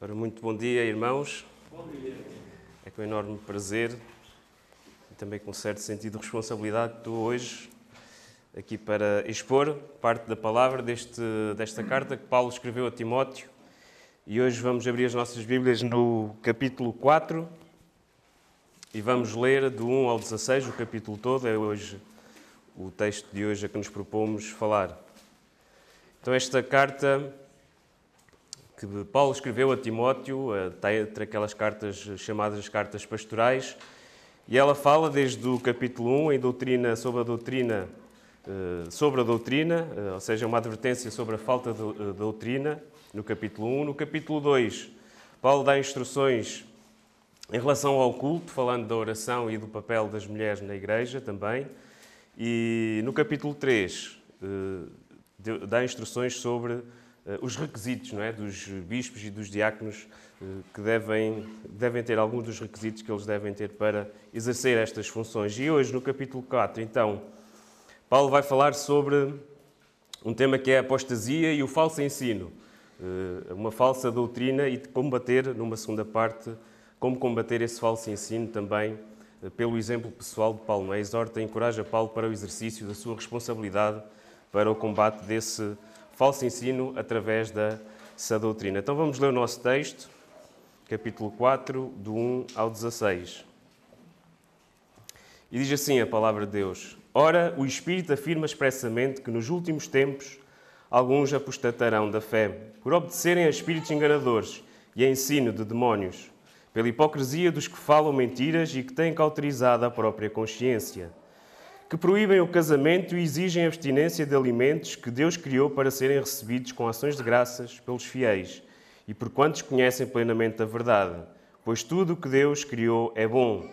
Ora, muito bom dia, irmãos. Bom dia. É com enorme prazer e também com certo sentido de responsabilidade que estou hoje aqui para expor parte da palavra deste, desta carta que Paulo escreveu a Timóteo. E hoje vamos abrir as nossas Bíblias no capítulo 4 e vamos ler do 1 ao 16, o capítulo todo. É hoje o texto de hoje a que nos propomos falar. Então, esta carta que Paulo escreveu a Timóteo, entre aquelas cartas chamadas cartas pastorais, e ela fala desde o capítulo 1 em doutrina sobre a doutrina, eh, sobre a doutrina, eh, ou seja, uma advertência sobre a falta de eh, doutrina, no capítulo 1. No capítulo 2, Paulo dá instruções em relação ao culto, falando da oração e do papel das mulheres na igreja também. E no capítulo 3, dá instruções sobre os requisitos não é, dos bispos e dos diáconos eh, que devem, devem ter alguns dos requisitos que eles devem ter para exercer estas funções. E hoje, no capítulo 4, então, Paulo vai falar sobre um tema que é a apostasia e o falso ensino, eh, uma falsa doutrina e combater, numa segunda parte, como combater esse falso ensino também pelo exemplo pessoal de Paulo. É? Exorta e encoraja Paulo para o exercício da sua responsabilidade para o combate desse falso ensino através sã doutrina. Então vamos ler o nosso texto, capítulo 4, do 1 ao 16. E diz assim a palavra de Deus: Ora, o Espírito afirma expressamente que nos últimos tempos alguns apostatarão da fé, por obedecerem a espíritos enganadores e a ensino de demónios, pela hipocrisia dos que falam mentiras e que têm cauterizado a própria consciência que proíbem o casamento e exigem abstinência de alimentos que Deus criou para serem recebidos com ações de graças pelos fiéis e por quantos conhecem plenamente a verdade, pois tudo o que Deus criou é bom.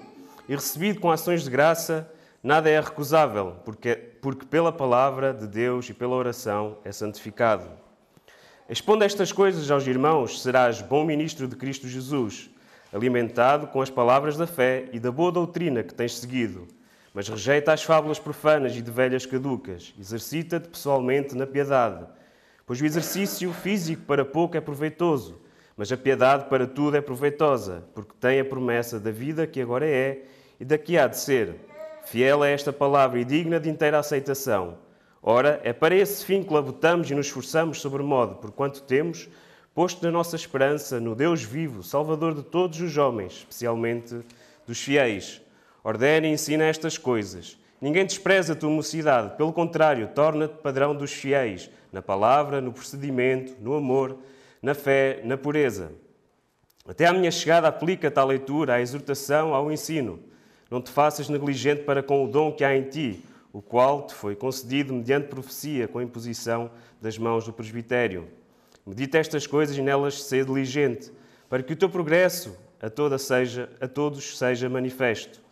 E recebido com ações de graça, nada é recusável, porque, porque pela palavra de Deus e pela oração é santificado. Expondo estas coisas aos irmãos, serás bom ministro de Cristo Jesus, alimentado com as palavras da fé e da boa doutrina que tens seguido mas rejeita as fábulas profanas e de velhas caducas. Exercita-te pessoalmente na piedade, pois o exercício físico para pouco é proveitoso, mas a piedade para tudo é proveitosa, porque tem a promessa da vida que agora é e da que há de ser. Fiel é esta palavra e digna de inteira aceitação. Ora, é para esse fim que labutamos e nos esforçamos sobremodo, porquanto temos posto na nossa esperança no Deus vivo, Salvador de todos os homens, especialmente dos fiéis Ordena e ensina estas coisas. Ninguém despreza a tua mocidade, pelo contrário, torna-te padrão dos fiéis, na palavra, no procedimento, no amor, na fé, na pureza. Até à minha chegada, aplica-te à leitura, à exortação, ao ensino. Não te faças negligente para com o dom que há em ti, o qual te foi concedido mediante profecia, com imposição das mãos do presbitério. Medita estas coisas e nelas ser diligente, para que o teu progresso a, toda seja, a todos seja manifesto.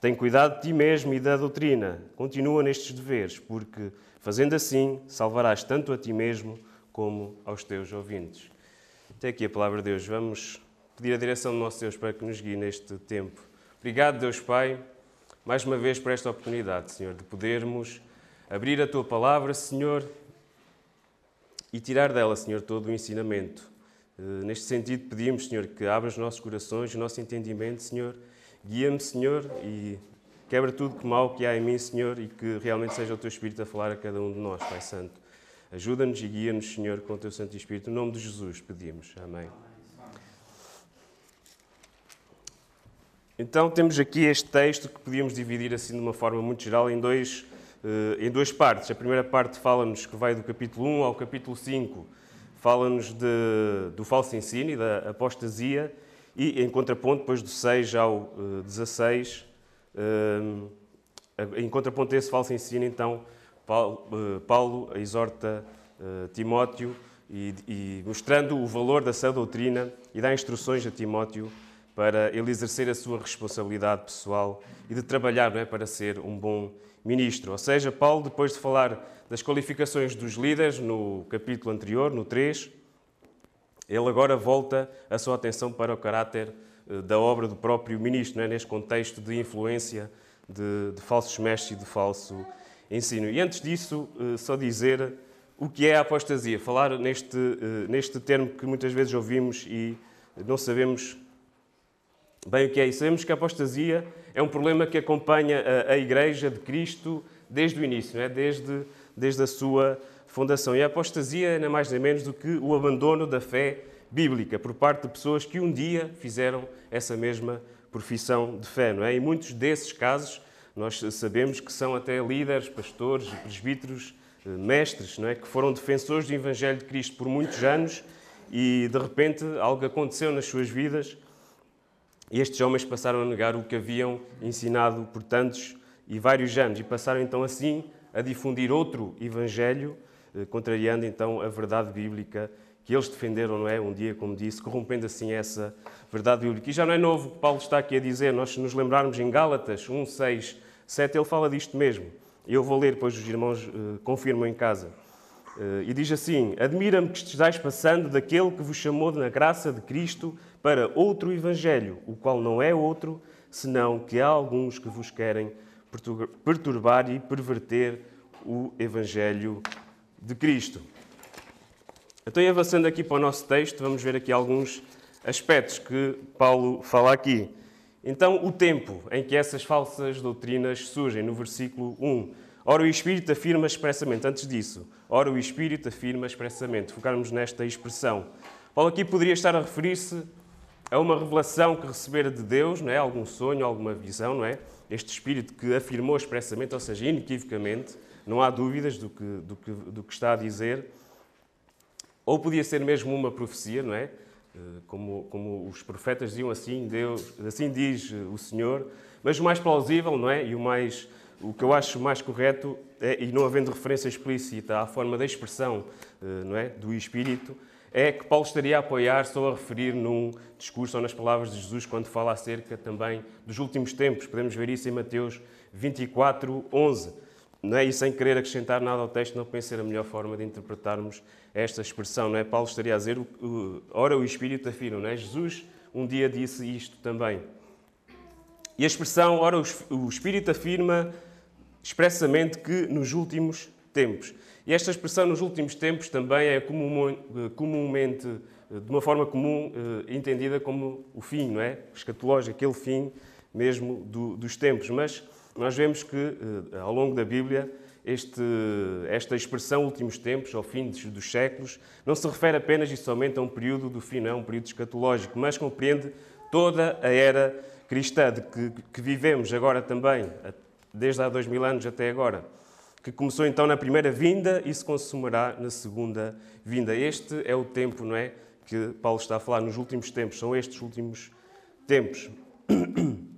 Tem cuidado de ti mesmo e da doutrina. Continua nestes deveres, porque, fazendo assim, salvarás tanto a ti mesmo como aos teus ouvintes. Até aqui a palavra de Deus. Vamos pedir a direção do nosso Deus para que nos guie neste tempo. Obrigado, Deus Pai, mais uma vez por esta oportunidade, Senhor, de podermos abrir a tua palavra, Senhor, e tirar dela, Senhor, todo o ensinamento. Eh, neste sentido, pedimos, Senhor, que abra os nossos corações, o nosso entendimento, Senhor Guia-me, Senhor, e quebra tudo que mal que há em mim, Senhor, e que realmente seja o Teu Espírito a falar a cada um de nós, Pai Santo. Ajuda-nos e guia-nos, Senhor, com o Teu Santo Espírito. Em nome de Jesus pedimos. Amém. Então temos aqui este texto que podíamos dividir assim de uma forma muito geral em, dois, eh, em duas partes. A primeira parte fala-nos que vai do capítulo 1 ao capítulo 5, fala-nos do falso ensino e da apostasia, e em contraponto, depois do 6 ao 16, eh, eh, em contraponto a esse falso ensino, então, eh, Paulo exorta Timóteo e, mostrando o valor da sã doutrina e dá instruções a Timóteo para ele exercer a sua responsabilidade pessoal e de trabalhar é, para ser um bom ministro. Ou seja, Paulo, depois de falar das qualificações dos líderes no capítulo anterior, no 3, ele agora volta a sua atenção para o caráter eh, da obra do próprio ministro, é? neste contexto de influência de, de, falsos mestres e de falso ensino. E antes disso, eh, só dizer o que é a apostasia, falar neste, eh, neste termo que muitas vezes ouvimos e não sabemos bem o que é isso. Sabemos que a apostasia é um problema que acompanha a, a Igreja de Cristo desde o início, é? desde, desde a sua fundação. E a apostasia é nem mais nem menos do que o abandono da fé bíblica por parte de pessoas que um dia fizeram essa mesma profissão de fé. Não é? E muitos desses casos nós sabemos que são até líderes, pastores, presbíteros, eh, mestres, não é? que foram defensores do Evangelho de Cristo por muitos anos e de repente algo aconteceu nas suas vidas e estes homens passaram a negar o que haviam ensinado por tantos e vários anos e passaram então assim a difundir outro Evangelho, contrariando então a verdade bíblica que eles defenderam, não é? Um dia, como disse, corrompendo assim essa verdade bíblica. E já não é novo o que Paulo está aqui a dizer, nós se nos lembrarmos em Gálatas 1, 6, 7, ele fala disto mesmo. Eu vou ler, depois os irmãos uh, confirmam em casa. Uh, e diz assim: Admira-me que estejais passando daquele que vos chamou na graça de Cristo para outro evangelho, o qual não é outro, senão que há alguns que vos querem perturbar e perverter o evangelho de Cristo. Então, avançando aqui para o nosso texto, vamos ver aqui alguns aspectos que Paulo fala aqui. Então, o tempo em que essas falsas doutrinas surgem, no versículo 1. Ora, o Espírito afirma expressamente, antes disso, ora, o Espírito afirma expressamente, focarmos nesta expressão. Paulo aqui poderia estar a referir-se a uma revelação que recebera de Deus, não é? algum sonho, alguma visão, não é? Este Espírito que afirmou expressamente, ou seja, inequivocamente, não há dúvidas do que, do que, do que está a dizer. Ou podia ser mesmo uma profecia, não é? Eh, como, como os profetas diziam assim, Deus, assim diz o Senhor, mas o mais plausível, não é? E o mais o que eu acho mais correto é, e não havendo referência explícita à forma da expressão, eh, não é, do Espírito, é que Paulo estaria a apoiar-se ou a referir num discurso ou nas palavras de Jesus quando fala acerca também dos últimos tempos. Podemos ver isso em Mateus 24, 11. Não é? E sem querer acrescentar nada ao texto, não penso ser a melhor forma de interpretarmos esta expressão. Não é? Paulo estaria a dizer, ora o Espírito afirma, não é? Jesus um dia disse isto também. E a expressão, ora o Espírito afirma expressamente que nos últimos tempos. E esta expressão nos últimos tempos também é comumente, de uma forma comum, eh, entendida como o fim, não é? Escatológico, aquele fim mesmo do, dos tempos. Mas nós vemos que, eh, ao longo da Bíblia, este, esta expressão últimos tempos, ao fim dos séculos, não se refere apenas e somente a um período do fim, não é um período escatológico, mas compreende toda a era cristã de que, que vivemos agora também, desde há dois mil anos até agora, que começou então na primeira vinda e se consumará na segunda vinda. Este é o tempo, não é, que Paulo está a falar nos últimos tempos, são estes últimos tempos.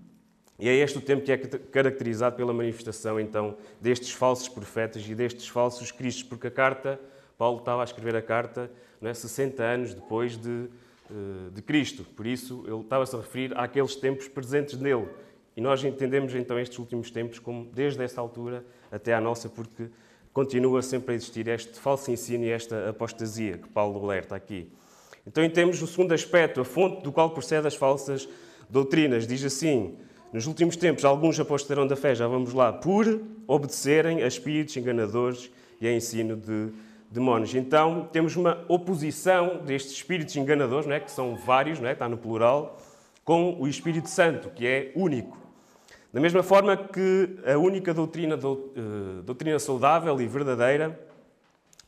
E é este o tempo que é caracterizado pela manifestação, então, destes falsos profetas e destes falsos cristos, porque a carta, Paulo estava a escrever a carta é, 60 anos depois de, eh, de Cristo, por isso ele estava-se a referir àqueles tempos presentes nele. E nós entendemos então estes últimos tempos como desde essa altura até à nossa, porque continua sempre a existir este falso ensino e esta apostasia que Paulo alerta aqui. Então temos o segundo aspecto, a fonte do qual procede as falsas doutrinas. Diz assim: nos últimos tempos, alguns apostarão da fé, já vamos lá, por obedecerem a espíritos enganadores e a ensino de demónios. Então, temos uma oposição destes espíritos enganadores, não é? que são vários, não é? está no plural, com o Espírito Santo, que é único. Da mesma forma que a única doutrina, eh, doutrina saudável e verdadeira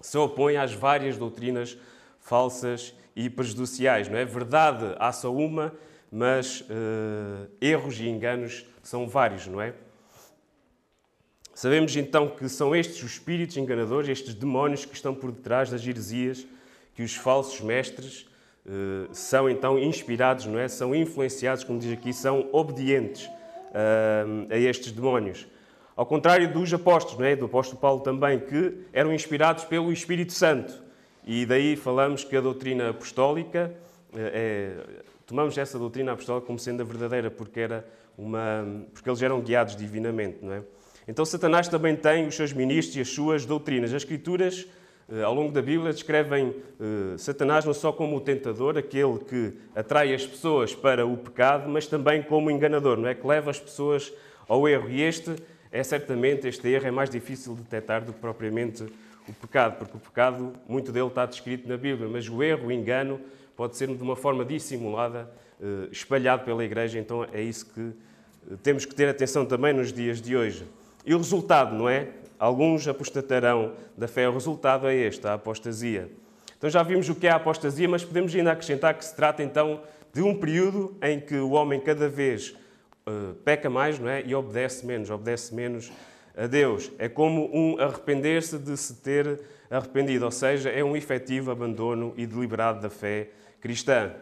se opõe às várias doutrinas falsas e prejudiciais. Não é? Verdade há só uma mas uh, erros e enganos são vários, não é? Sabemos então que são estes os espíritos enganadores, estes demónios que estão por detrás das heresias, que os falsos mestres uh, são então inspirados, não é? São influenciados, como diz aqui, são obedientes uh, a estes demónios. Ao contrário dos apóstolos, não é? do apóstolo Paulo também, que eram inspirados pelo Espírito Santo. E daí falamos que a doutrina apostólica é, tomamos essa doutrina apostólica como sendo a verdadeira, porque, era uma, porque eles eram guiados divinamente, não é? Então Satanás também tem os seus ministros e as suas doutrinas. As Escrituras, eh, ao longo da Bíblia, descrevem eh, Satanás não só como o tentador, aquele que atrai as pessoas para o pecado, mas também como enganador, não é? Que leva as pessoas ao erro. E este é certamente, este erro é mais difícil de detectar do que propriamente o pecado, porque o pecado, muito dele está descrito na Bíblia, mas o erro, o engano, pode ser de uma forma dissimulada, eh, espalhado pela Igreja. Então é isso que eh, temos que ter atenção também nos dias de hoje. E o resultado, não é? Alguns apostatarão da fé. O resultado é este, a apostasia. Então já vimos o que é a apostasia, mas podemos ainda acrescentar que se trata então de um período em que o homem cada vez uh, peca mais não é? e obedece menos, obedece menos a Deus. É como um arrepender-se de se ter arrependido, ou seja, é um efetivo abandono e deliberado da fé cristã.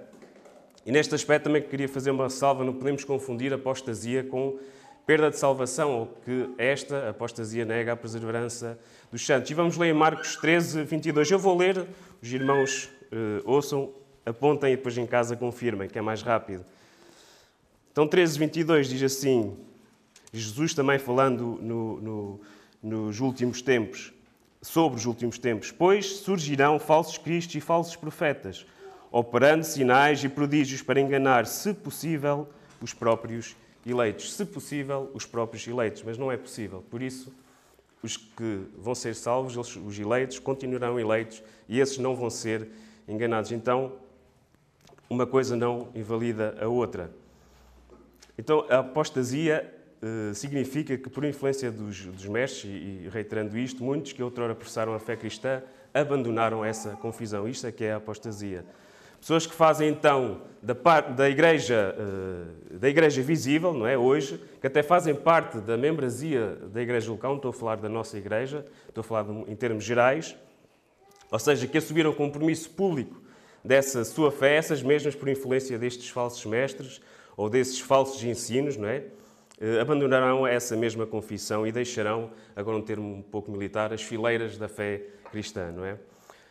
E neste aspecto também queria fazer uma salva, não podemos confundir apostasia com perda de salvação, ou que esta apostasia nega a perseverança dos santos. E vamos ler Marcos 13, 22. Eu vou ler, os irmãos uh, ouçam, apontem e depois em casa confirmem, que é mais rápido. Então, 13, 22 diz assim, Jesus também falando no, no, nos últimos tempos, sobre os últimos tempos, pois surgirão falsos cristos e falsos profetas, operando sinais e prodígios para enganar, se possível, os próprios eleitos. Se possível, os próprios eleitos, mas não é possível. Por isso, os que vão ser salvos, os eleitos, continuarão eleitos e esses não vão ser enganados. Então, uma coisa não invalida a outra. Então, a apostasia uh, significa que, por influência dos, dos mestres, e, reiterando isto, muitos que outrora professaram a fé cristã abandonaram essa confusão. Isto é que é a apostasia. Pessoas que fazem então da, da, igreja, uh, da igreja visível, não é? Hoje, que até fazem parte da membresia da igreja local, não estou a falar da nossa igreja, estou a falar em termos gerais, ou seja, que assumiram o compromisso público dessa sua fé, essas mesmas por influência destes falsos mestres ou desses falsos ensinos, não é? Uh, abandonarão essa mesma confissão e deixarão, agora um termo um pouco militar, as fileiras da fé cristã, não é?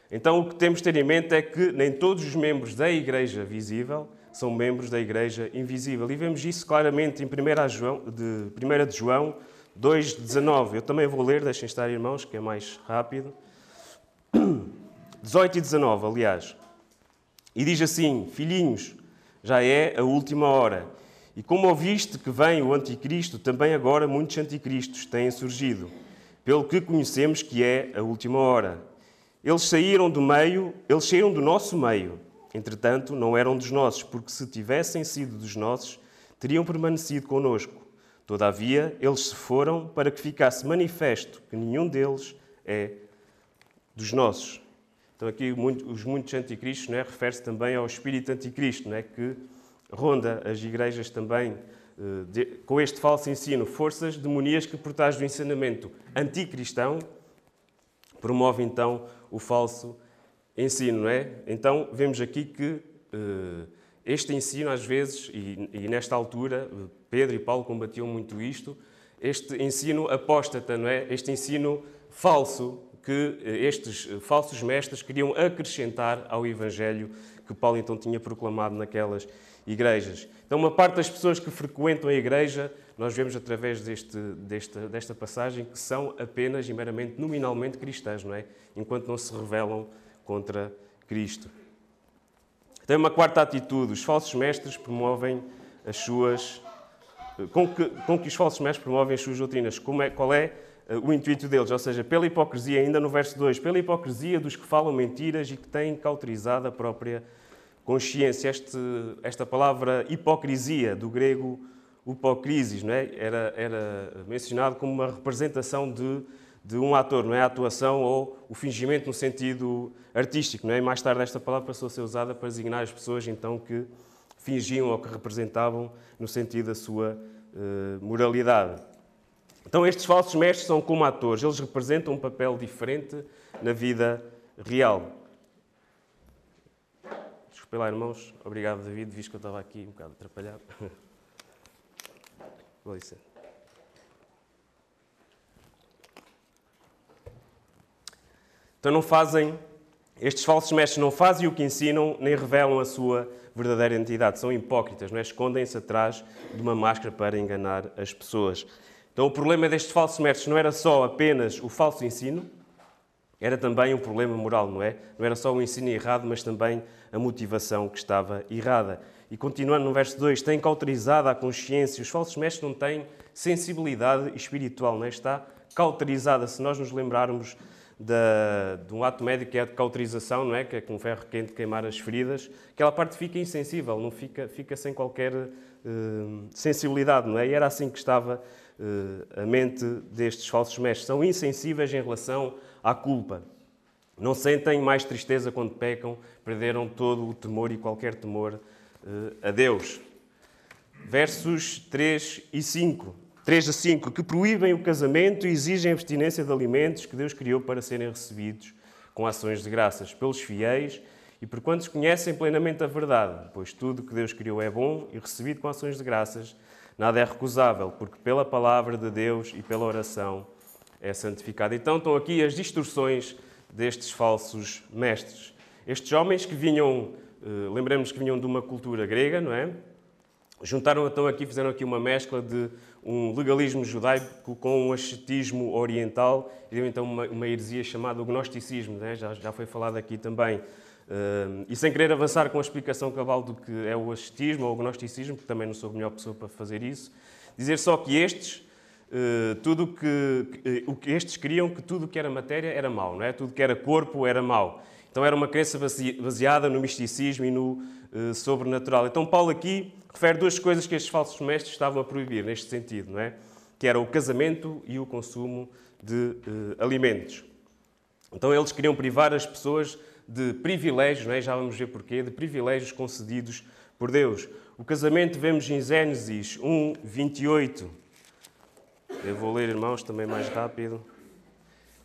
Então, o que temos de ter em mente é que nem todos os membros da Igreja visível são membros da Igreja invisível. E vemos isso claramente em 1 João, de, 1 de João 2,19. Eu também vou ler, deixem estar, irmãos, que é mais rápido. 18 e 19, aliás. E diz assim: Filhinhos, já é a última hora. E como ouviste que vem o Anticristo, também agora muitos anticristos têm surgido, pelo que conhecemos que é a última hora. Eles saíram do meio, eles saíram do nosso meio. Entretanto, não eram dos nossos, porque se tivessem sido dos nossos, teriam permanecido conosco. Todavia, eles se foram para que ficasse manifesto que nenhum deles é dos nossos. Então, aqui os muitos anticristos né, refere-se também ao espírito anticristo, né, que ronda as igrejas também eh, de, com este falso ensino, forças demoníacas que, por trás do ensinamento anticristão, promove então o falso ensino, não é? Então vemos aqui que uh, este ensino, às vezes, e, e, nesta altura, Pedro e Paulo combatiam muito isto, este ensino apóstata, não é? Este ensino falso que eh, estes falsos mestres queriam acrescentar ao Evangelho que Paulo então tinha proclamado naquelas igrejas. Então, uma parte das pessoas que frequentam a igreja nós vemos através deste, desta, desta passagem que são apenas e meramente nominalmente cristãs, não é? Enquanto não se revelam contra Cristo. Tem uma quarta atitude: os falsos mestres promovem as suas. Com que, com que os falsos mestres promovem as suas doutrinas? Como é, qual é eh, o intuito deles? Ou seja, pela hipocrisia, ainda no verso 2, pela hipocrisia dos que falam mentiras e que têm cauterizado a própria consciência. Este, esta palavra hipocrisia, do grego hipocrisis, não é? era, era mencionado como uma representação de, de um ator, não é? A atuação ou o fingimento no sentido artístico, não é? Mais tarde esta palavra passou a ser usada para designar as pessoas então que fingiam ou que representavam no sentido da sua uh, moralidade. Então estes falsos mestres são como atores, eles representam um papel diferente na vida real. Desculpe lá, irmãos. Obrigado, David, visto que eu estava aqui um bocado atrapalhado. Com licença. Então não fazem, estes falsos mestres não fazem o que ensinam, nem revelam a sua verdadeira identidade. São hipócritas, não é? escondem-se atrás de uma máscara para enganar as pessoas. Então o problema destes falsos mestres não era só apenas o falso ensino, era também um problema moral, não é? Não era só o ensino errado, mas também a motivação que estava errada. E continuando no verso 2, tem cauterizada a consciência. Os falsos mestres não têm sensibilidade espiritual, não é? está cauterizada. Se nós nos lembrarmos da, de um ato médico que é a cauterização, não é? que é com ferro quente queimar as feridas, aquela parte fica insensível, não fica, fica sem qualquer uh, sensibilidade. Não é? E era assim que estava uh, a mente destes falsos mestres. São insensíveis em relação à culpa. Não sentem mais tristeza quando pecam, perderam todo o temor e qualquer temor uh, a Deus. Versos 3 e 5. 3 a 5, que proíbem o casamento e exigem a abstinência de alimentos que Deus criou para serem recebidos com ações de graças pelos fiéis e por quantos conhecem plenamente a verdade, pois tudo que Deus criou é bom e recebido com ações de graças, nada é recusável, porque pela palavra de Deus e pela oração é santificado. Então estão aqui as distorções destes falsos mestres. Estes homens que vinham, eh, lembremos que vinham de uma cultura grega, não é? Juntaram então aqui, fizeram aqui uma mescla de um legalismo judaico com um ascetismo oriental e deu então uma, uma heresia chamada o gnosticismo, né? já, já foi falado aqui também. Uh, e sem querer avançar com a explicação cabal do que é o ascetismo ou o gnosticismo, porque também não sou a melhor pessoa para fazer isso, dizer só que estes, uh, tudo que, uh, o que estes queriam que tudo que era matéria era mau, não é? tudo que era corpo era mau. Então era uma crença baseada no misticismo e no uh, sobrenatural. Então Paulo aqui refere duas coisas que estes falsos mestres estavam a proibir neste sentido, não é? Que era o casamento e o consumo de uh, alimentos. Então eles queriam privar as pessoas de privilégios, não é? já vamos ver porquê, de privilégios concedidos por Deus. O casamento vemos em Gênesis 1, 28. Eu vou ler, irmãos, também mais rápido.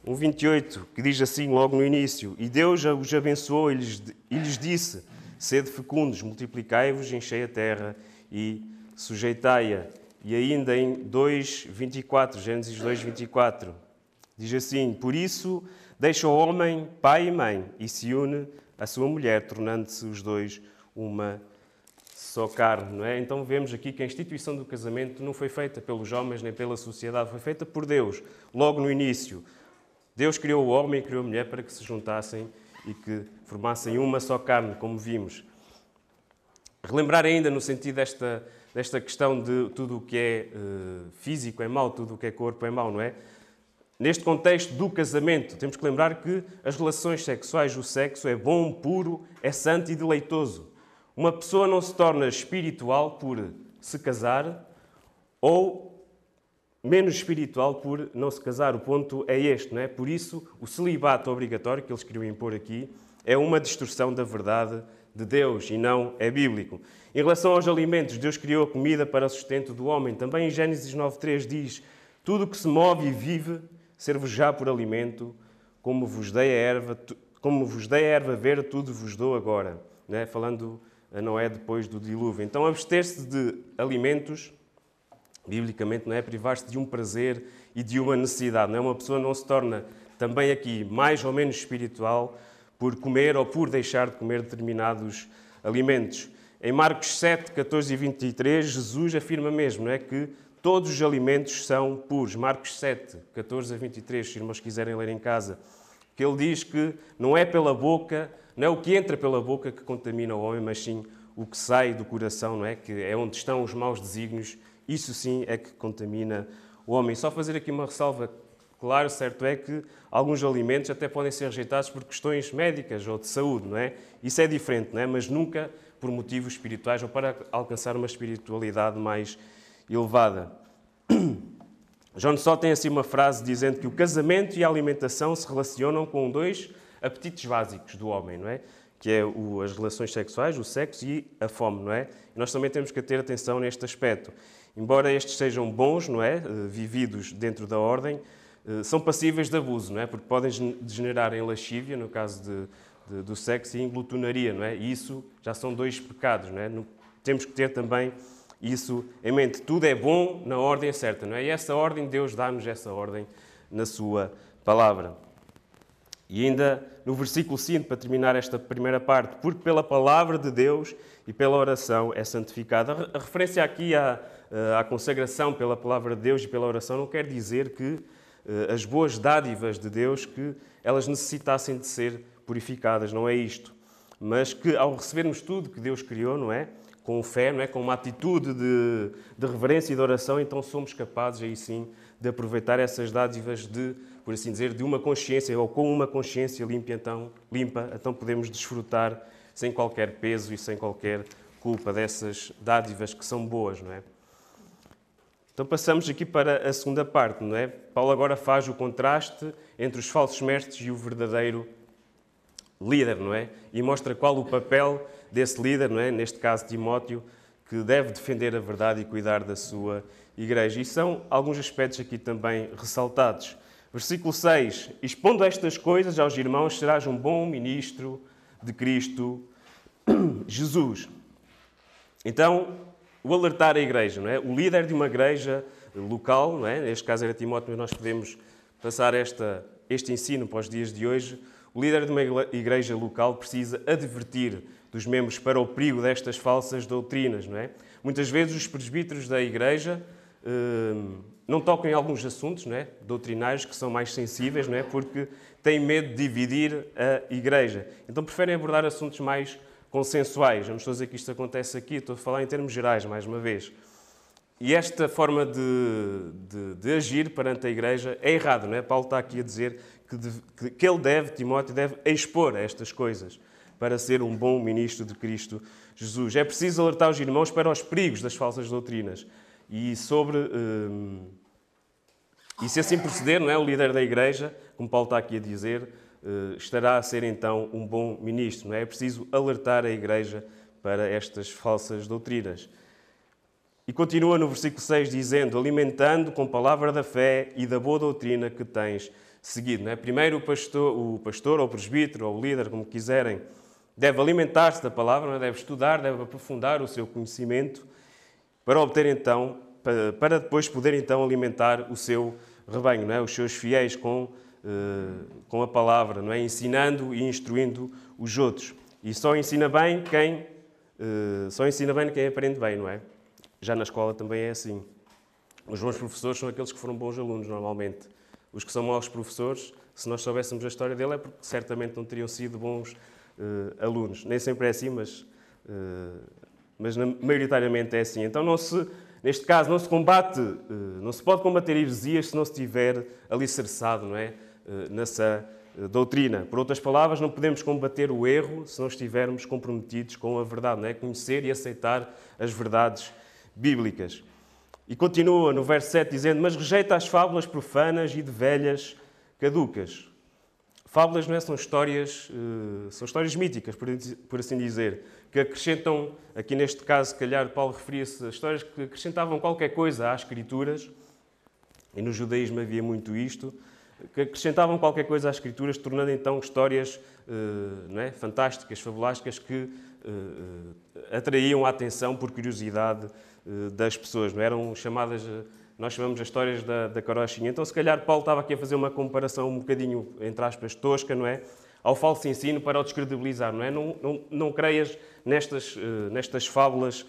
1,28, que diz assim logo no início: E Deus os abençoou e lhes, e lhes disse: Sede fecundos, multiplicai-vos, enchei a terra e sujeitai-a. E ainda em 2,24, Gênesis 2,24, diz assim: Por isso deixa o homem pai e mãe e se une à sua mulher, tornando-se os dois uma só carne, não é? Então vemos aqui que a instituição do casamento não foi feita pelos homens nem pela sociedade, foi feita por Deus, logo no início. Deus criou o homem e criou a mulher para que se juntassem e que formassem uma só carne, como vimos. Relembrar ainda no sentido desta, desta questão de tudo o que é uh, físico é mau, tudo o que é corpo é mau, não é? Neste contexto do casamento, temos que lembrar que as relações sexuais, o sexo é bom, puro, é santo e deleitoso. Uma pessoa não se torna espiritual por se casar ou menos espiritual por não se casar. O ponto é este, não é? Por isso, o celibato obrigatório que eles queriam impor aqui é uma distorção da verdade de Deus e não é bíblico. Em relação aos alimentos, Deus criou a comida para o sustento do homem. Também em Gênesis 9.3 diz: Tudo o que se move e vive, serve já por alimento, como vos dei a erva, como vos dei a erva verde, tudo vos dou agora. É? Falando a Noé depois do dilúvio. Então, abster-se de alimentos biblicamente, não é privar-se de um prazer e de uma necessidade. Não é? Uma pessoa não se torna também aqui mais ou menos espiritual por comer ou por deixar de comer determinados alimentos. Em Marcos 7, 14 e 23, Jesus afirma mesmo não é, que todos os alimentos são puros. Marcos 7, 14 a 23, se irmãos quiserem ler em casa, que ele diz que não é pela boca, não é o que entra pela boca que contamina o homem, mas sim o que sai do coração, não é? Que é onde estão os maus desígnios isso sim é que contamina o homem. Só fazer aqui uma ressalva. Claro, certo é que alguns alimentos até podem ser rejeitados por questões médicas ou de saúde, não é? Isso é diferente, não é? Mas nunca por motivos espirituais ou para alcançar uma espiritualidade mais elevada. John Só tem assim uma frase dizendo que o casamento e a alimentação se relacionam com dois apetites básicos do homem, não é? Que é o, as relações sexuais, o sexo e a fome, não é? E nós também temos que ter atenção neste aspecto. Embora estes sejam bons, não é? Eh, vividos dentro da ordem, eh, são passíveis de abuso, não é? Porque podem degenerar em lascívia, no caso de, de, do sexo, e em glutonaria, não é? E isso já são dois pecados, não é? Temos que ter também isso em mente. Tudo é bom na ordem certa, não é? E essa ordem, Deus dá-nos essa ordem na sua palavra. E ainda no versículo 5, para terminar esta primeira parte, porque pela palavra de Deus e pela oração é santificada. A referência aqui à, à consagração pela palavra de Deus e pela oração não quer dizer que eh, as boas dádivas de Deus que elas necessitassem de ser purificadas, não é isto. Mas que ao recebermos tudo que Deus criou, não é? Com fé, não é? Com uma atitude de, de reverência e de oração, então somos capazes aí sim de aproveitar essas dádivas de por assim dizer, de uma consciência ou com uma consciência limpa, então, limpa, então podemos desfrutar sem qualquer peso e sem qualquer culpa dessas dádivas que são boas, não é? Então passamos aqui para a segunda parte, não é? Paulo agora faz o contraste entre os falsos mestres e o verdadeiro líder, não é? E mostra qual o papel desse líder, não é? Neste caso Timóteo, que deve defender a verdade e cuidar da sua igreja. E são alguns aspectos aqui também ressaltados. Versículo 6: Expondo estas coisas aos irmãos, serás um bom ministro de Cristo Jesus. Então, o alertar a igreja, não é? O líder de uma igreja local, não é? Neste caso era Timóteo, mas nós podemos passar esta, este ensino para os dias de hoje. O líder de uma igreja local precisa advertir dos membros para o perigo destas falsas doutrinas, não é? Muitas vezes os presbíteros da igreja hum, não tocam em alguns assuntos, não é? Doutrinários que são mais sensíveis, não é? Porque têm medo de dividir a igreja. Então preferem abordar assuntos mais consensuais. Vamos dizer que isto acontece aqui, estou a falar em termos gerais, mais uma vez. E esta forma de, de, de agir perante a Igreja é errado, não é? Paulo está aqui a dizer que, de, que ele deve, Timóteo, deve expor estas coisas para ser um bom ministro de Cristo Jesus. É preciso alertar os irmãos para os perigos das falsas doutrinas e sobre. Hum, e se assim proceder, não é? O líder da Igreja, como Paulo está aqui a dizer, eh, estará a ser então um bom ministro. Não é? é preciso alertar a Igreja para estas falsas doutrinas. E continua no versículo 6 dizendo: alimentando com palavra da fé e da boa doutrina que tens seguido. Não é? Primeiro, o pastor, o pastor ou o presbítero ou o líder, como quiserem, deve alimentar-se da palavra, é? deve estudar, deve aprofundar o seu conhecimento para obter então, para depois poder então alimentar o seu rebanho, é? os seus fiéis com eh, com a palavra, não é? Ensinando e instruindo os outros. E só ensina bem quem uh, só ensina bem quem aprende bem, não é? Já na escola também é assim. Os bons professores são aqueles que foram bons alunos, normalmente. Os que são maus professores, se nós soubéssemos a história dele, é porque certamente não teriam sido bons uh, alunos. Nem sempre é assim, mas, uh, mas maioritariamente é assim. Então, não se, neste caso, não se combate, uh, não se pode combater heresias se não se estiver alicerçado, não é? Eh, nessa eh, doutrina. Por outras palavras, não podemos combater o erro se não estivermos comprometidos com a verdade, não é? conhecer e aceitar as verdades bíblicas. E continua no verso 7 dizendo: Mas rejeita as fábulas profanas e de velhas caducas. Fábulas não é? são histórias, eh, são histórias míticas, por assim dizer, que acrescentam, aqui neste caso, se calhar Paulo referia-se a histórias que acrescentavam qualquer coisa às Escrituras, e no judaísmo havia muito isto, que acrescentavam qualquer coisa às escrituras, tornando então histórias uh, é? fantásticas, fabulásticas, que uh, atraíam a atenção por curiosidade das pessoas. Não é? eram chamadas, nós chamamos as histórias da, da carochinha. Então, se calhar, Paulo estava aqui a fazer uma comparação um bocadinho, entre aspas, tosca, não é? Ao falso ensino para o descredibilizar, não é? Não, não, não creias nestas, nestas fábulas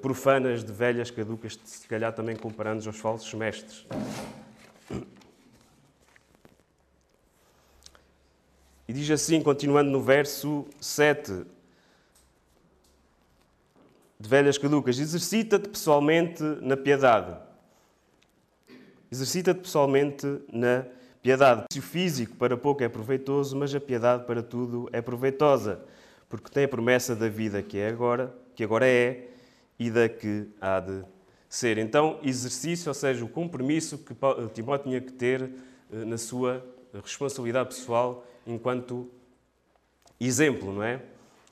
profanas de velhas caducas, se calhar também comparando aos falsos mestres. E diz assim, continuando no verso 7, de Velhas Caducas: Exercita-te pessoalmente na piedade. Exercita-te pessoalmente na piedade. O físico para pouco é proveitoso, mas a piedade para tudo é proveitosa, porque tem a promessa da vida que é agora, que agora é e da que há de ser. Então, exercício, ou seja, o compromisso que Timóteo tinha que ter eh, na sua responsabilidade pessoal enquanto exemplo, não é?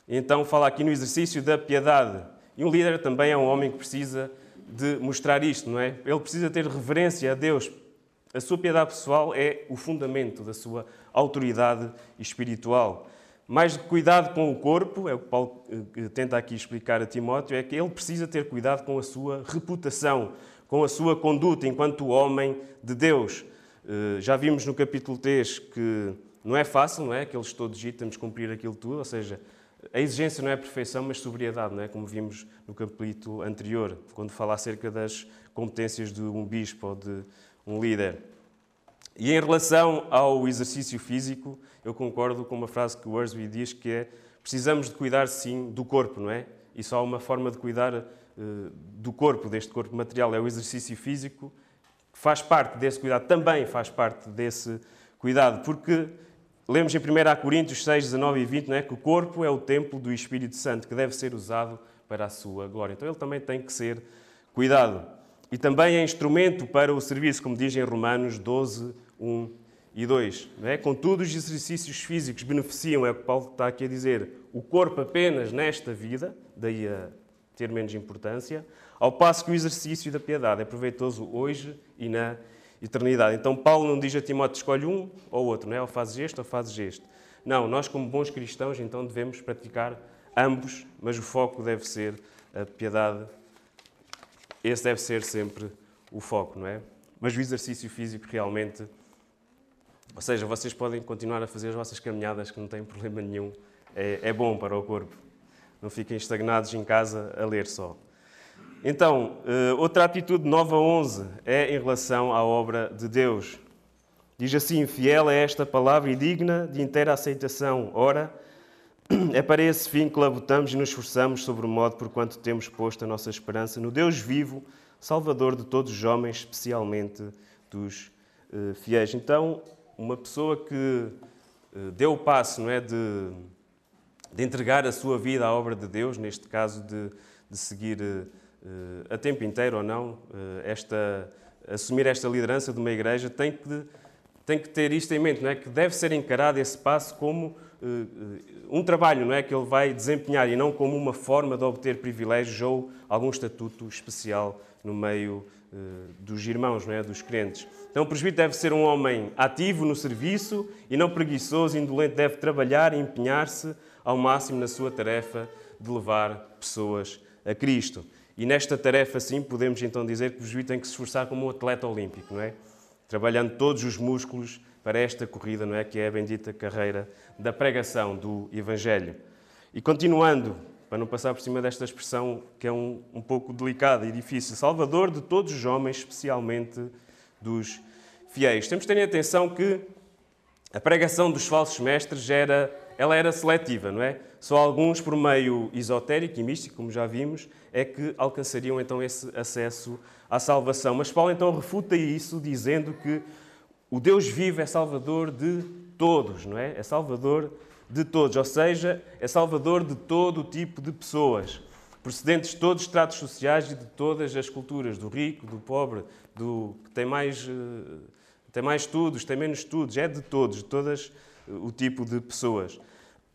Então fala aqui no exercício da piedade. E um líder também é um homem que precisa de mostrar isto, não é? Ele precisa ter reverência a Deus. A sua piedade pessoal é o fundamento da sua autoridade espiritual. Mais cuidado com o corpo, é o que Paulo eh, tenta aqui explicar a Timóteo, é que ele precisa ter cuidado com a sua reputação, com a sua conduta enquanto homem de Deus. Eh, já vimos no capítulo 3 que não é fácil, não é? Aqueles todos que cumprir aquilo tudo, ou seja, a exigência não é perfeição, mas sobriedade, não é? Como vimos no capítulo anterior, quando fala acerca das competências de um bispo ou de um líder. E em relação ao exercício físico, eu concordo com uma frase que o Worsby diz que é precisamos de cuidar sim do corpo, não é? E só há uma forma de cuidar uh, do corpo, deste corpo material, é o exercício físico faz parte desse cuidado, também faz parte desse cuidado, porque lemos em 1 Coríntios 6, 19 e 20 não é, que o corpo é o templo do Espírito Santo, que deve ser usado para a sua glória. Então ele também tem que ser cuidado. E também é instrumento para o serviço, como diz em Romanos 12, 1 e 2. Não é? Contudo, os exercícios físicos beneficiam, é o que Paulo está aqui a dizer, o corpo apenas nesta vida, daí a ter menos importância, ao passo que o exercício da piedade é proveitoso hoje e na eternidade. Então, Paulo não diz a Timóteo, escolhe um ou outro, não é? ou fazes este ou fazes este. Não, nós, como bons cristãos, então devemos praticar ambos, mas o foco deve ser a piedade. Esse deve ser sempre o foco, não é? Mas o exercício físico realmente. Ou seja, vocês podem continuar a fazer as vossas caminhadas, que não tem problema nenhum. É, é bom para o corpo. Não fiquem estagnados em casa a ler só. Então, eh, outra atitude nova 11 é em relação à obra de Deus. Diz assim: Fiel é esta palavra e digna de inteira aceitação. Ora, é para esse fim que labutamos e nos esforçamos sobre o modo por quanto temos posto a nossa esperança no Deus vivo, Salvador de todos os homens, especialmente dos uh, fiéis. Então, uma pessoa que uh, deu o passo não é, de, de, entregar a sua vida à obra de Deus, neste caso de, de seguir. Uh, a tempo inteiro ou não, eh, esta, assumir esta liderança de uma igreja, tem que, tem que ter isto em mente, não é? que deve ser encarado esse passo como um trabalho não é? que ele vai desempenhar e não como uma forma de obter privilégios ou algum estatuto especial no meio dos irmãos, não é? dos crentes. Então, o presbítero deve ser um homem ativo no serviço e não preguiçoso, indolente, deve trabalhar e empenhar-se ao máximo na sua tarefa de levar pessoas a Cristo. E nesta tarefa, sim, podemos então dizer que o presbítero tem que se esforçar como um atleta olímpico, não é? Trabalhando todos os músculos para esta corrida, não é? Que é a bendita carreira da pregação do Evangelho. E continuando, para não passar por cima desta expressão que é um, um pouco delicada e difícil, Salvador de todos os homens, especialmente dos fiéis. Temos de ter atenção que a pregação dos falsos mestres era, ela era seletiva, não é? Só alguns, por meio esotérico e místico, como já vimos, é que alcançariam então esse acesso à salvação. Mas Paulo então refuta isso dizendo que o Deus vivo é salvador de todos, não é? É salvador de todos, ou seja, é salvador de todo o tipo de pessoas, procedentes de todos os estratos sociais e de todas as culturas, do rico, do pobre, do que tem mais, eh, tem mais estudos, tem menos estudos, é de todos, de todas eh, o tipo de pessoas.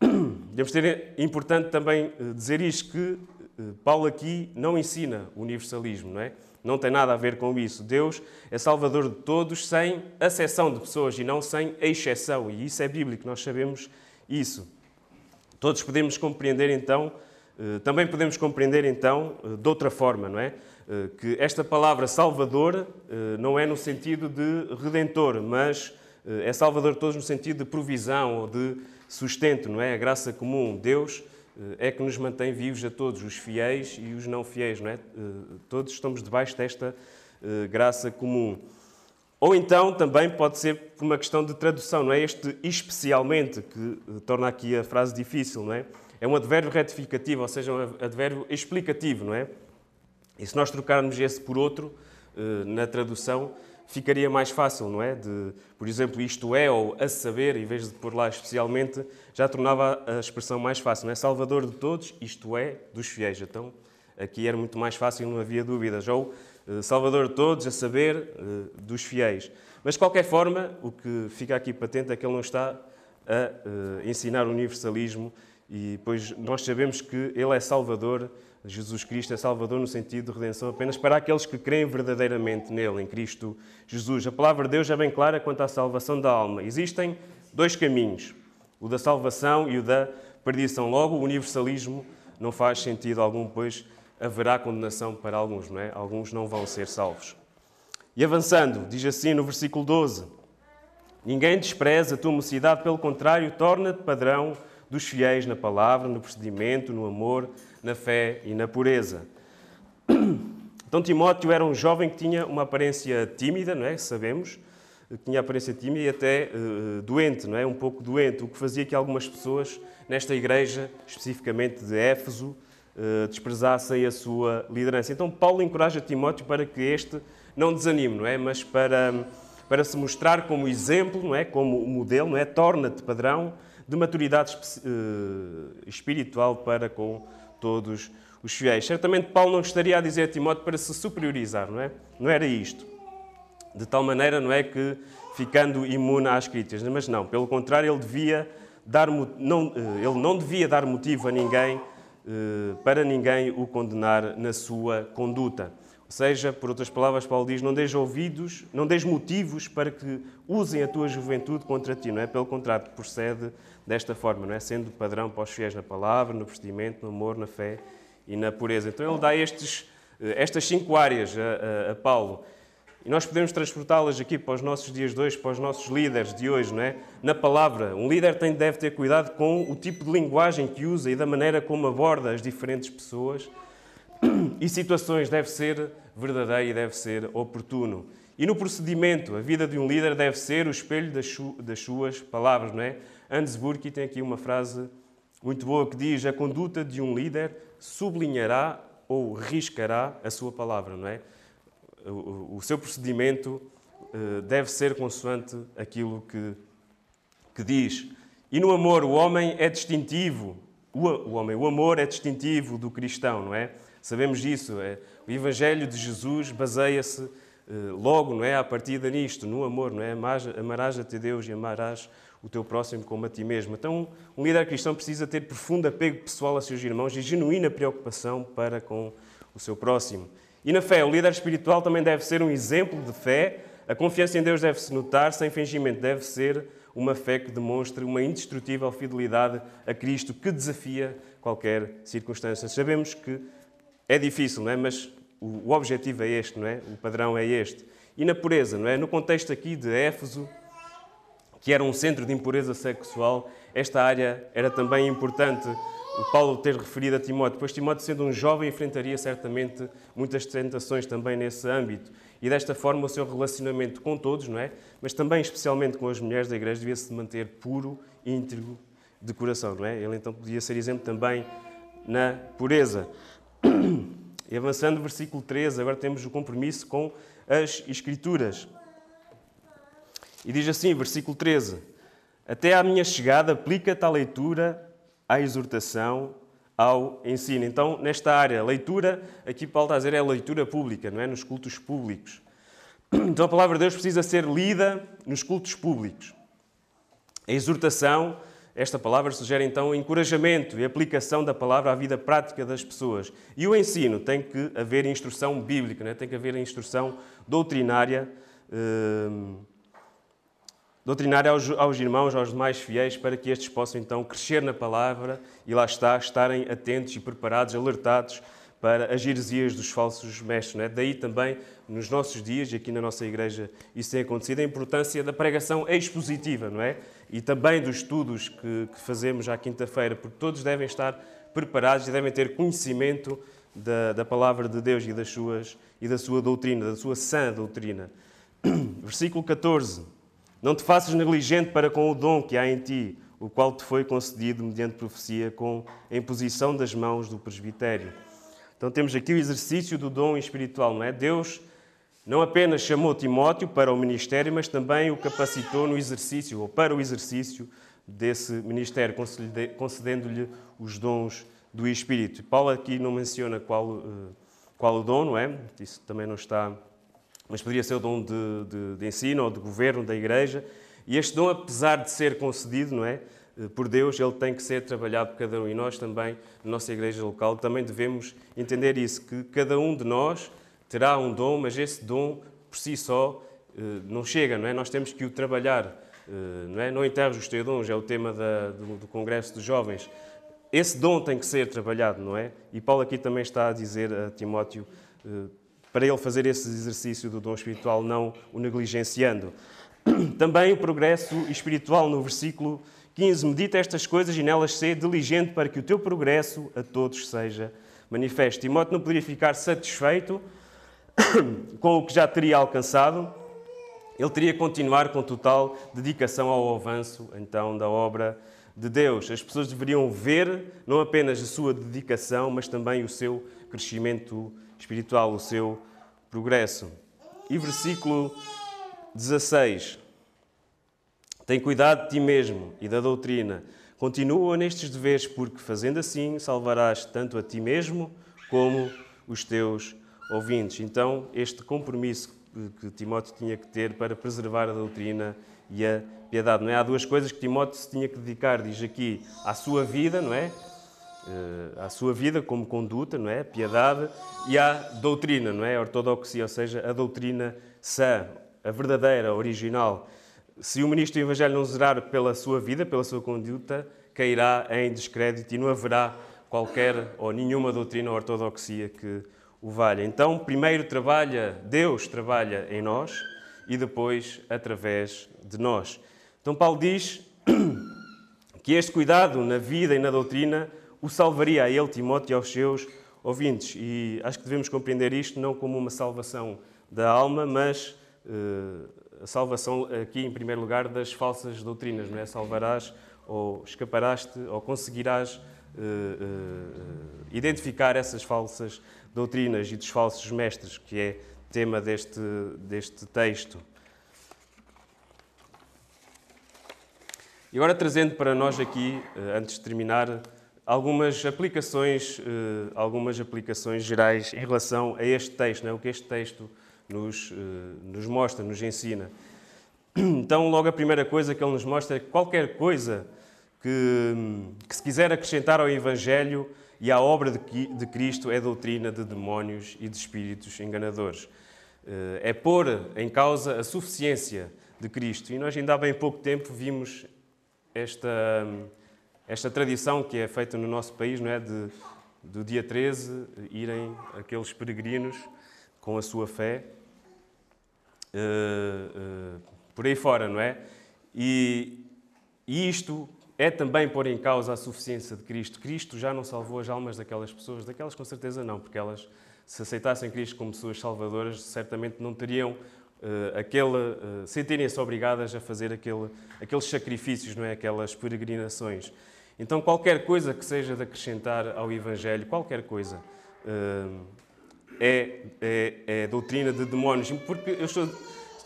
Devemos ter importante também eh, dizer isto que eh, Paulo aqui não ensina o universalismo, não é? Não tem nada a ver com isso. Deus é salvador de todos sem acessão de pessoas e não sem exceção. E isso é bíblico, nós sabemos isso. Todos podemos compreender então, eh, também podemos compreender então de outra forma, não é? Que esta palavra salvador não é no sentido de redentor, mas é salvador de todos no sentido de provisão ou de sustento, não é? A graça comum. Deus eh, é que nos mantém vivos a todos, os fiéis e os não fiéis, não é? Eh, todos estamos debaixo desta eh, graça comum. Ou então também pode ser por uma questão de tradução, não é? Este especialmente que torna aqui a frase difícil, não é? É um advérbio retificativo, ou seja, um advérbio explicativo, não é? E se nós trocarmos esse por outro na tradução, ficaria mais fácil, não é? De, por exemplo, isto é ou a saber, em vez de pôr lá especialmente, já tornava a expressão mais fácil, não é? Salvador de todos, isto é, dos fiéis. Então, aqui era muito mais fácil, não havia dúvidas. Ou eh, Salvador de todos, a saber, eh, dos fiéis. Mas, de qualquer forma, o que fica aqui patente é que ele não está a eh, ensinar o universalismo e, pois, nós sabemos que ele é Salvador Jesus Cristo é Salvador no sentido de redenção apenas para aqueles que creem verdadeiramente nele, em Cristo Jesus. A palavra de Deus é bem clara quanto à salvação da alma. Existem dois caminhos, o da salvação e o da perdição. Logo, o universalismo não faz sentido algum, pois haverá condenação para alguns, não é? Alguns não vão ser salvos. E avançando, diz assim no versículo 12: Ninguém despreza a tua mocidade, pelo contrário, torna-te padrão dos fiéis na palavra, no procedimento, no amor, na fé e na pureza. Então Timóteo era um jovem que tinha uma aparência tímida, não é? Sabemos, tinha aparência tímida e até uh, doente, não é? Um pouco doente, o que fazia que algumas pessoas nesta igreja, especificamente de Éfeso, desprezassem a sua liderança. Então Paulo encoraja Timóteo para que este não desanime, não é? Mas para, para se mostrar como exemplo, não é? Como modelo, não é? Torna-te padrão de maturidade espiritual para com todos os fiéis. Certamente Paulo não estaria a dizer a Timóteo para se superiorizar, não é? Não era isto. De tal maneira, não é que ficando imune às críticas, mas não, pelo contrário, ele devia dar não, eh, ele não devia dar motivo a ninguém eh, para ninguém o condenar na sua conduta. Ou seja, por outras palavras, Paulo diz: não deis ouvidos, não deis motivos para que usem a tua juventude contra ti, não é? Pelo contrário, procede desta forma, não é? Sendo padrão para os fiéis na palavra, no vestimento, no amor, na fé e na pureza. Então ele dá estes, eh, estas cinco áreas a, a, a Paulo. E nós podemos transportá-las aqui para os nossos dias de hoje, para os nossos líderes de hoje, não é? Na palavra, um líder tem, deve ter cuidado com o tipo de linguagem que usa e da maneira como aborda as diferentes pessoas e situações. Deve ser verdadeiro e deve ser oportuno. E no procedimento, a vida de um líder deve ser o espelho das, suas palavras, não é? Hans Burke tem aqui uma frase muito boa que diz: A conduta de um líder sublinhará ou riscará a sua palavra, não é? O, seu procedimento eh, deve ser consoante aquilo que, que diz. E no amor, o homem é distintivo. O, o homem, o amor é distintivo do cristão, não é? Sabemos disso. É, o Evangelho de Jesus baseia-se eh, logo, não é? A partir nisto, no amor, não é? Amarás a teu Deus e amarás o teu próximo como a ti mesmo. Então, um líder cristão precisa ter profundo apego pessoal a seus irmãos e genuína preocupação para com o seu próximo. E na fé, o líder espiritual também deve ser um exemplo de fé. A confiança em Deus deve-se notar sem fingimento, deve ser uma fé que demonstre uma indestrutível fidelidade a Cristo que desafia qualquer circunstância. Sabemos que é difícil, não é? Mas o objetivo é este, não é? O padrão é este. E na pureza, não é? No contexto aqui de Éfeso, que era um centro de impureza sexual, esta área era também importante Paulo ter referido a Timóteo, pois Timóteo, sendo um jovem, enfrentaria certamente muitas tentações também nesse âmbito. E desta forma, o seu relacionamento com todos, não é? Mas também, especialmente com as mulheres da igreja, devia se manter puro, íntegro de coração, não é? Ele então podia ser exemplo também na pureza. E avançando, versículo 13, agora temos o compromisso com as Escrituras. E diz assim, versículo 13: Até à minha chegada, aplica-te à leitura à exortação, ao ensino. Então, nesta área, leitura, aqui Paulo está a dizer é a leitura pública, não é? Nos cultos públicos. Então, a palavra de Deus precisa ser lida nos cultos públicos. A exortação, esta palavra sugere então encorajamento e aplicação da palavra à vida prática das pessoas. E o ensino tem que haver instrução bíblica, é? tem que haver instrução doutrinária. Hum, doutrinar aos, aos, irmãos, aos demais fiéis, para que estes possam então crescer na palavra e lá está, estarem atentos e preparados, alertados para as heresias dos falsos mestres. É? Daí também, nos nossos dias, e aqui na nossa igreja isso tem acontecido, a importância da pregação expositiva, não é? E também dos estudos que, que fazemos à quinta-feira, porque todos devem estar preparados e devem ter conhecimento da, da palavra de Deus e, das suas, e da sua doutrina, da sua sã doutrina. Versículo 14. Não te faças negligente para com o dom que há em ti, o qual te foi concedido mediante profecia com a imposição das mãos do presbitério. Então temos aqui o exercício do dom espiritual, não é? Deus não apenas chamou Timóteo para o ministério, mas também o capacitou no exercício, ou para o exercício desse ministério, concedendo-lhe os dons do Espírito. Paulo aqui não menciona qual, eh, qual o dom, não é? Isso também não está mas poderia ser o dom de, de, de, ensino ou de governo da Igreja. E este dom, apesar de ser concedido, não é, eh, por Deus, ele tem que ser trabalhado por cada um. E nós também, na nossa Igreja local, também devemos entender isso, que cada um de nós terá um dom, mas esse dom, por si só, eh, não chega, não é? Nós temos que o trabalhar, eh, não é? Não enterres os teus dons, é o tema da, do, do Congresso dos Jovens. Esse dom tem que ser trabalhado, não é? E Paulo aqui também está a dizer a Timóteo para ele fazer esse exercício do dom espiritual, não o negligenciando. Também o progresso espiritual no versículo 15: Medita estas coisas e nelas ser diligente para que o teu progresso a todos seja manifesto. Timóteo não poderia ficar satisfeito com o que já teria alcançado, ele teria que continuar com total dedicação ao avanço então da obra de Deus. As pessoas deveriam ver não apenas a sua dedicação, mas também o seu crescimento espiritual, o seu progresso. e versículo 16. Tem cuidado de ti mesmo e da doutrina. Continua nestes deveres, porque fazendo assim salvarás tanto a ti mesmo como os teus ouvintes. Então, este compromisso que Timóteo tinha que ter para preservar a doutrina e a piedade. Não é? Há duas coisas que Timóteo se tinha que dedicar, diz aqui, à sua vida, não é? Eh, à sua vida como conduta, não é? Piedade e à doutrina, não é? Ortodoxia, ou seja, a doutrina sã, a verdadeira, a original. Se o ministro do Evangelho não zerar pela sua vida, pela sua conduta, cairá em descrédito e não haverá qualquer ou nenhuma doutrina ou ortodoxia que o valha. Então, primeiro trabalha, Deus trabalha em nós e depois através de nós. Então, Paulo diz que este cuidado na vida e na doutrina o salvaria a ele, Timóteo, e aos seus ouvintes. E acho que devemos compreender isto não como uma salvação da alma, mas uh, a salvação aqui, em primeiro lugar, das falsas doutrinas. Não é? Salvarás ou escaparás-te ou conseguirás uh, uh, identificar essas falsas doutrinas e dos falsos mestres, que é tema deste, deste texto. E agora trazendo para nós aqui, antes de terminar, algumas aplicações, eh, algumas aplicações gerais em relação a este texto, é? o que este texto nos, eh, nos mostra, nos ensina. Então, logo a primeira coisa que ele nos mostra é que qualquer coisa que, que se quiser acrescentar ao Evangelho e à obra de Cristo é doutrina de demónios e de espíritos enganadores. Eh, é pôr em causa a suficiência de Cristo. E nós ainda há bem pouco tempo vimos esta, esta tradição que é feita no nosso país, não é? De, do dia 13 irem aqueles peregrinos com a sua fé uh, uh, por aí fora, não é? E, e isto é também pôr em causa a suficiência de Cristo. Cristo já não salvou as almas daquelas pessoas, daquelas com certeza não, porque elas, se aceitassem Cristo como suas salvadoras, certamente não teriam uh, aquele, uh, sentirem-se obrigadas a fazer aquele, aqueles sacrifícios, não é? aquelas peregrinações. Então, qualquer coisa que seja de acrescentar ao Evangelho, qualquer coisa, uh, é, é, é doutrina de demónios. Porque eu estou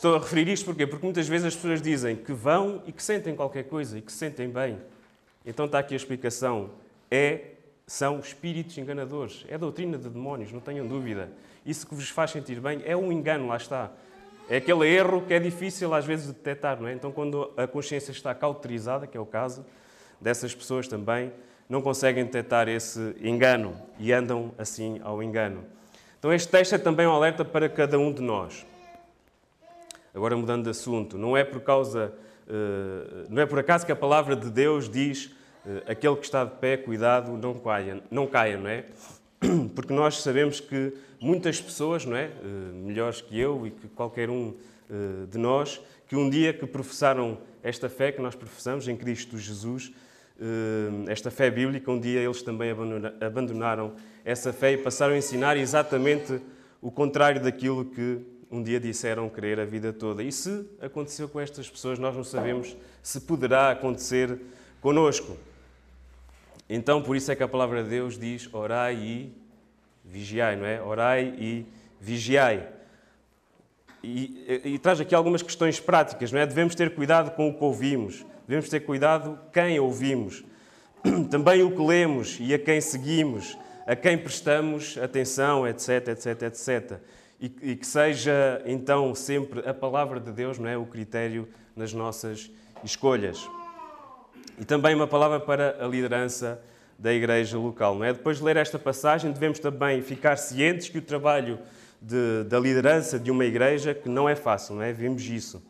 Estou a referir isto porquê? Porque muitas vezes as pessoas dizem que vão e que sentem qualquer coisa e que se sentem bem. Então está aqui a explicação. É, são espíritos enganadores. É doutrina de demónios, não tenham dúvida. Isso que vos faz sentir bem é um engano, lá está. É aquele erro que é difícil às vezes de detectar, não é? Então quando a consciência está cauterizada, que é o caso dessas pessoas também, não conseguem detectar esse engano e andam assim ao engano. Então este texto é também um alerta para cada um de nós. Agora mudando de assunto, não é por causa, eh, não é por acaso que a palavra de Deus diz eh, aquele que está de pé, cuidado, não caia, não caia, não é? Porque nós sabemos que muitas pessoas, não é, eh, melhores que eu e que qualquer um de nós, que um dia que professaram esta fé que nós professamos em Cristo Jesus, esta fé bíblica, um dia eles também abandonaram essa fé e passaram a ensinar exatamente o contrário daquilo que um dia disseram querer a vida toda. E se aconteceu com estas pessoas, nós não sabemos se poderá acontecer conosco. Então, por isso é que a palavra de Deus diz: orai e vigiai, não é? Orai e vigiai. E, e, traz aqui algumas questões práticas, não é? Devemos ter cuidado com o que ouvimos, devemos ter cuidado quem ouvimos, também o que lemos e a quem seguimos, a quem prestamos atenção, etc, etc, etc e, e que seja então sempre a palavra de Deus, não é, o critério nas nossas escolhas. E também uma palavra para a liderança da igreja local, não é? Depois de ler esta passagem, devemos também ficar cientes que o trabalho de, da liderança de uma igreja que não é fácil, não é? Vimos isso.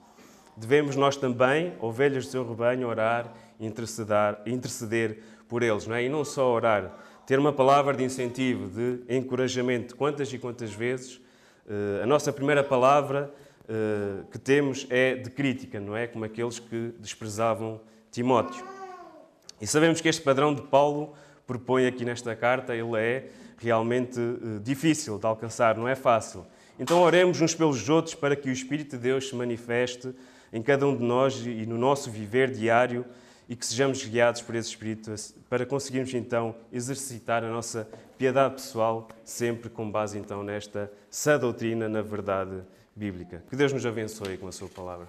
Devemos nós também, ovelhas do seu rebanho, orar e interceder, interceder por eles, não é? E não só orar, ter uma palavra de incentivo, de encorajamento, quantas e quantas vezes eh, a nossa primeira palavra eh, que temos é de crítica, não é? Como aqueles que desprezavam Timóteo. E sabemos que este padrão de Paulo propõe aqui nesta carta, ele é realmente eh, difícil de alcançar, não é fácil. Então oremos uns pelos outros para que o Espírito de Deus se manifeste em cada um de nós e no nosso viver diário e que sejamos guiados por esse Espírito para conseguirmos então exercitar a nossa piedade pessoal, sempre com base então nesta sã doutrina, na verdade bíblica. Que Deus nos abençoe com a sua palavra.